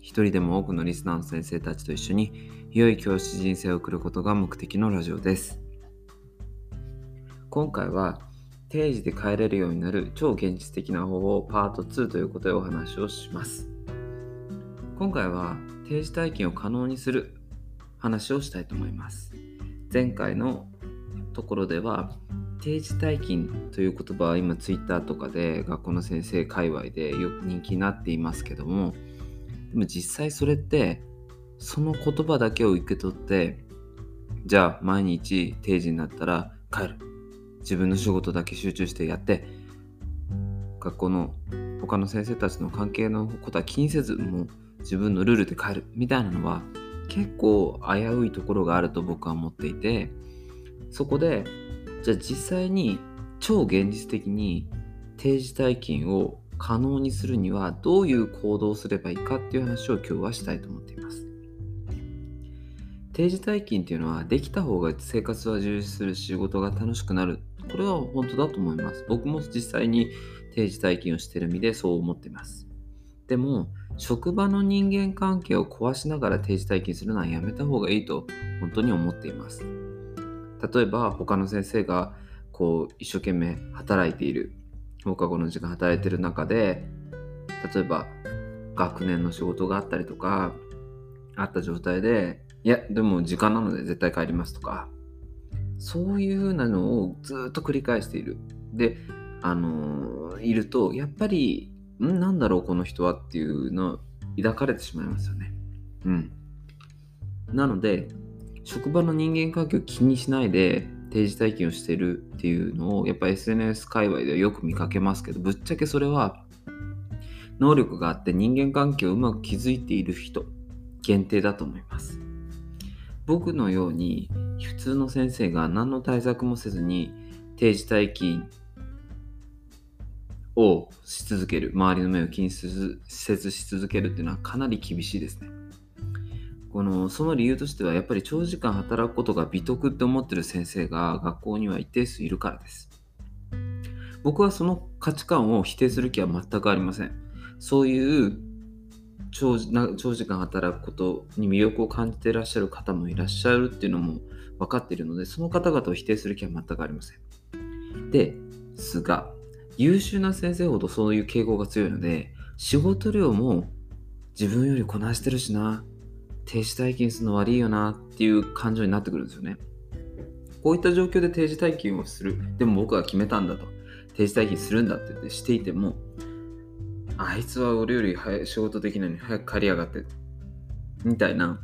一人でも多くのリスナーの先生たちと一緒に良い教師人生を送ることが目的のラジオです。今回は定時で帰れるようになる超現実的な方法パート2ということでお話をします。今回は定時退勤を可能にする話をしたいと思います。前回のところでは定時退勤という言葉は今 Twitter とかで学校の先生界隈でよく人気になっていますけどもでも実際それってその言葉だけを受け取ってじゃあ毎日定時になったら帰る。自分の仕事だけ集中してやって学校の他の先生たちの関係のことは気にせずもう自分のルールで帰る。みたいなのは結構危ういところがあると僕は思っていてそこでじゃあ実際に超現実的に定時退勤を可能にするにはどういう行動をすればいいかっていう話を今日はしたいと思っています。定時退勤っていうのはできた方が生活は充実する仕事が楽しくなる。これは本当だと思います。僕も実際に定時退勤をしてる身でそう思っています。でも、職場の人間関係を壊しながら定時退勤するのはやめた方がいいと本当に思っています。例えば他の先生がこう一生懸命働いている放課後の時間働いてる中で例えば学年の仕事があったりとかあった状態でいやでも時間なので絶対帰りますとかそういう風なのをずっと繰り返している。であのー、いるとやっぱりんなんだろうこの人はっていうのを抱かれてしまいますよね。うん。なので職場の人間関係を気にしないで定時体験をしてるっていうのをやっぱ SNS 界隈ではよく見かけますけどぶっちゃけそれは能力があって人間関係をうまく築いている人限定だと思います。僕のように普通の先生が何の対策もせずに定時退勤をし続ける周りの目を気にせずし続けるっていうのはかなり厳しいですね。このその理由としてはやっぱり長時間働くことが美徳って思ってる先生が学校には一定数いるからです。僕はその価値観を否定する気は全くありません。そういう長時間働くことに魅力を感じていらっしゃる方もいらっしゃるっていうのも分かっているので、その方々を否定する気は全くありません。ですが、優秀な先生ほどそういう傾向が強いので、仕事量も自分よりこなしてるしな、定時退勤するの悪いよなっていう感情になってくるんですよね。こういった状況で定時退勤をする。でも僕は決めたんだと。定時退勤するんだって言ってしていても、あいつは俺より仕事できないのに早く帰りやがって。みたいな、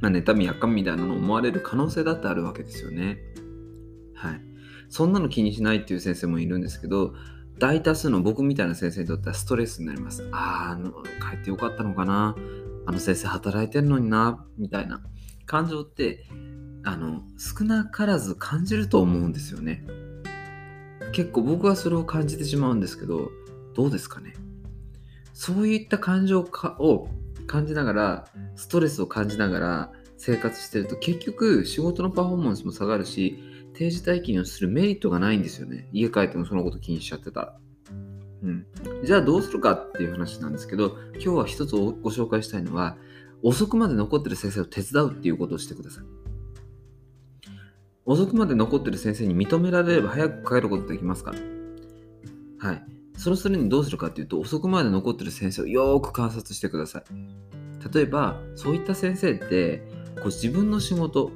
まあ、妬みやっかみみたいなのを思われる可能性だってあるわけですよね。はい。そんなの気にしないっていう先生もいるんですけど、大多数の僕みたいな先生にとってはストレスになります。ああ、帰ってよかったのかな。あの先生働いてんのにな、みたいな感情って、あの、少なからず感じると思うんですよね。結構僕はそれを感じてしまうんですけど、どうですかねそういった感情を感じながら、ストレスを感じながら生活してると結局仕事のパフォーマンスも下がるし、定時退勤をするメリットがないんですよね。家帰ってもそのこと気にしちゃってたら。うん、じゃあどうするかっていう話なんですけど今日は一つご紹介したいのは遅くまで残ってる先生を手伝うっていうことをしてください。遅くまで残ってる先生に認められれば早く帰ることできますから。はい。そうするにどうするかっていうと遅くまで残ってる先生をよーく観察してください。例えばそういった先生ってこう自分の仕事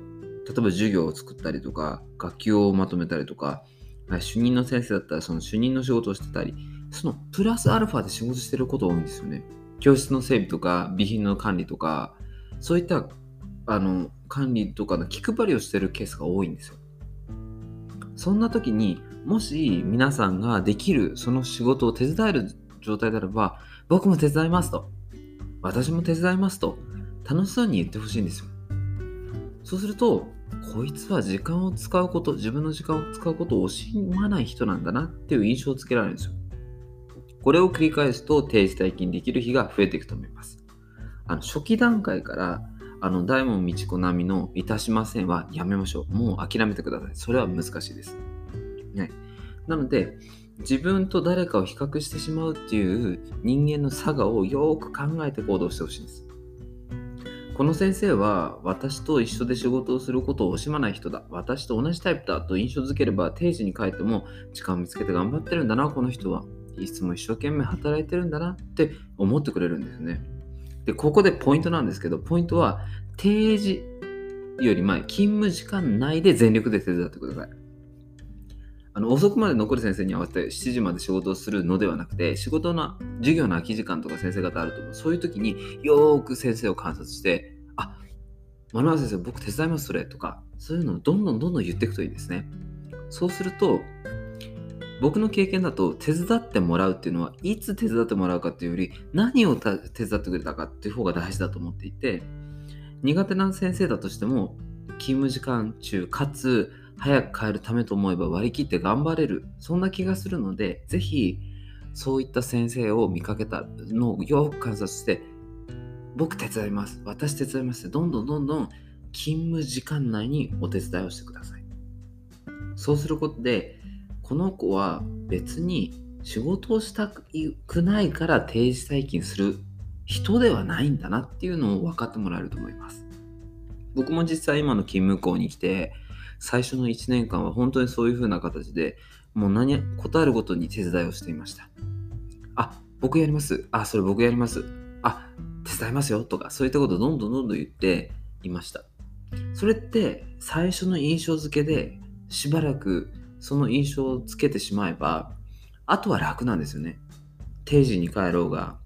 例えば授業を作ったりとか学級をまとめたりとか主任の先生だったらその主任の仕事をしてたりそのプラスアルファで仕事してること多いんですよね。教室の整備とか備品の管理とかそういったあの管理とかの気配りをしてるケースが多いんですよ。そんな時にもし皆さんができるその仕事を手伝える状態であれば僕も手伝いますと私も手伝いますと楽しそうに言ってほしいんですよ。そうすると、こいつは時間を使うこと、自分の時間を使うことを惜しまない人なんだなっていう印象をつけられるんですよ。これを繰り返すと定時退勤できる日が増えていくと思います。あの初期段階からあの大門道子並みのいたしませんはやめましょう。もう諦めてください。それは難しいです。ね、なので、自分と誰かを比較してしまうっていう人間の差がをよく考えて行動してほしいんです。この先生は私と一緒で仕事をすることを惜しまない人だ。私と同じタイプだと印象づければ定時に帰っても時間を見つけて頑張ってるんだな、この人は。いつも一生懸命働いてるんだなって思ってくれるんですね。で、ここでポイントなんですけど、ポイントは定時より前、勤務時間内で全力で手伝ってください。あの遅くまで残る先生に合わせて7時まで仕事をするのではなくて、仕事の授業の空き時間とか先生方あると思う。そういう時によーく先生を観察して、あ、マナー先生、僕手伝います、それとか、そういうのをどんどんどんどん言っていくといいですね。そうすると、僕の経験だと手伝ってもらうっていうのはいつ手伝ってもらうかっていうより何を手伝ってくれたかっていう方が大事だと思っていて苦手な先生だとしても勤務時間中かつ早く帰るためと思えば割り切って頑張れるそんな気がするのでぜひそういった先生を見かけたのをよく観察して僕手伝います私手伝いますってどんどんどんどん勤務時間内にお手伝いをしてください。そうすることでこの子は別に仕事をしたくないから定時退勤する人ではないんだなっていうのを分かってもらえると思います。僕も実際今の勤務校に来て最初の1年間は本当にそういう風な形でもう何答えるごとに手伝いをしていました。あ、僕やります。あ、それ僕やります。あ、手伝いますよとかそういったことをどんどんどんどん言っていました。それって最初の印象付けでしばらくその印象をつけてしまえば、あとは楽なんですよね。定時に帰ろうが、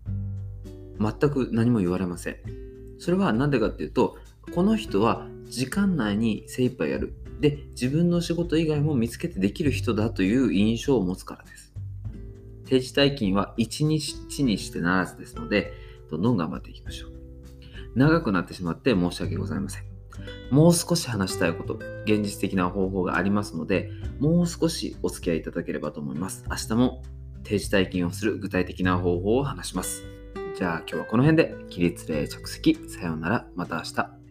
全く何も言われません。それは何でかっていうと、この人は時間内に精一杯やる。で、自分の仕事以外も見つけてできる人だという印象を持つからです。定時退勤は1日にしてならずですので、どんどん頑張っていきましょう。長くなってしまって申し訳ございません。もう少し話したいこと、現実的な方法がありますので、もう少しお付き合いいただければと思います。明日も定時退勤をする具体的な方法を話します。じゃあ今日はこの辺で起立例着席さようならまた明日。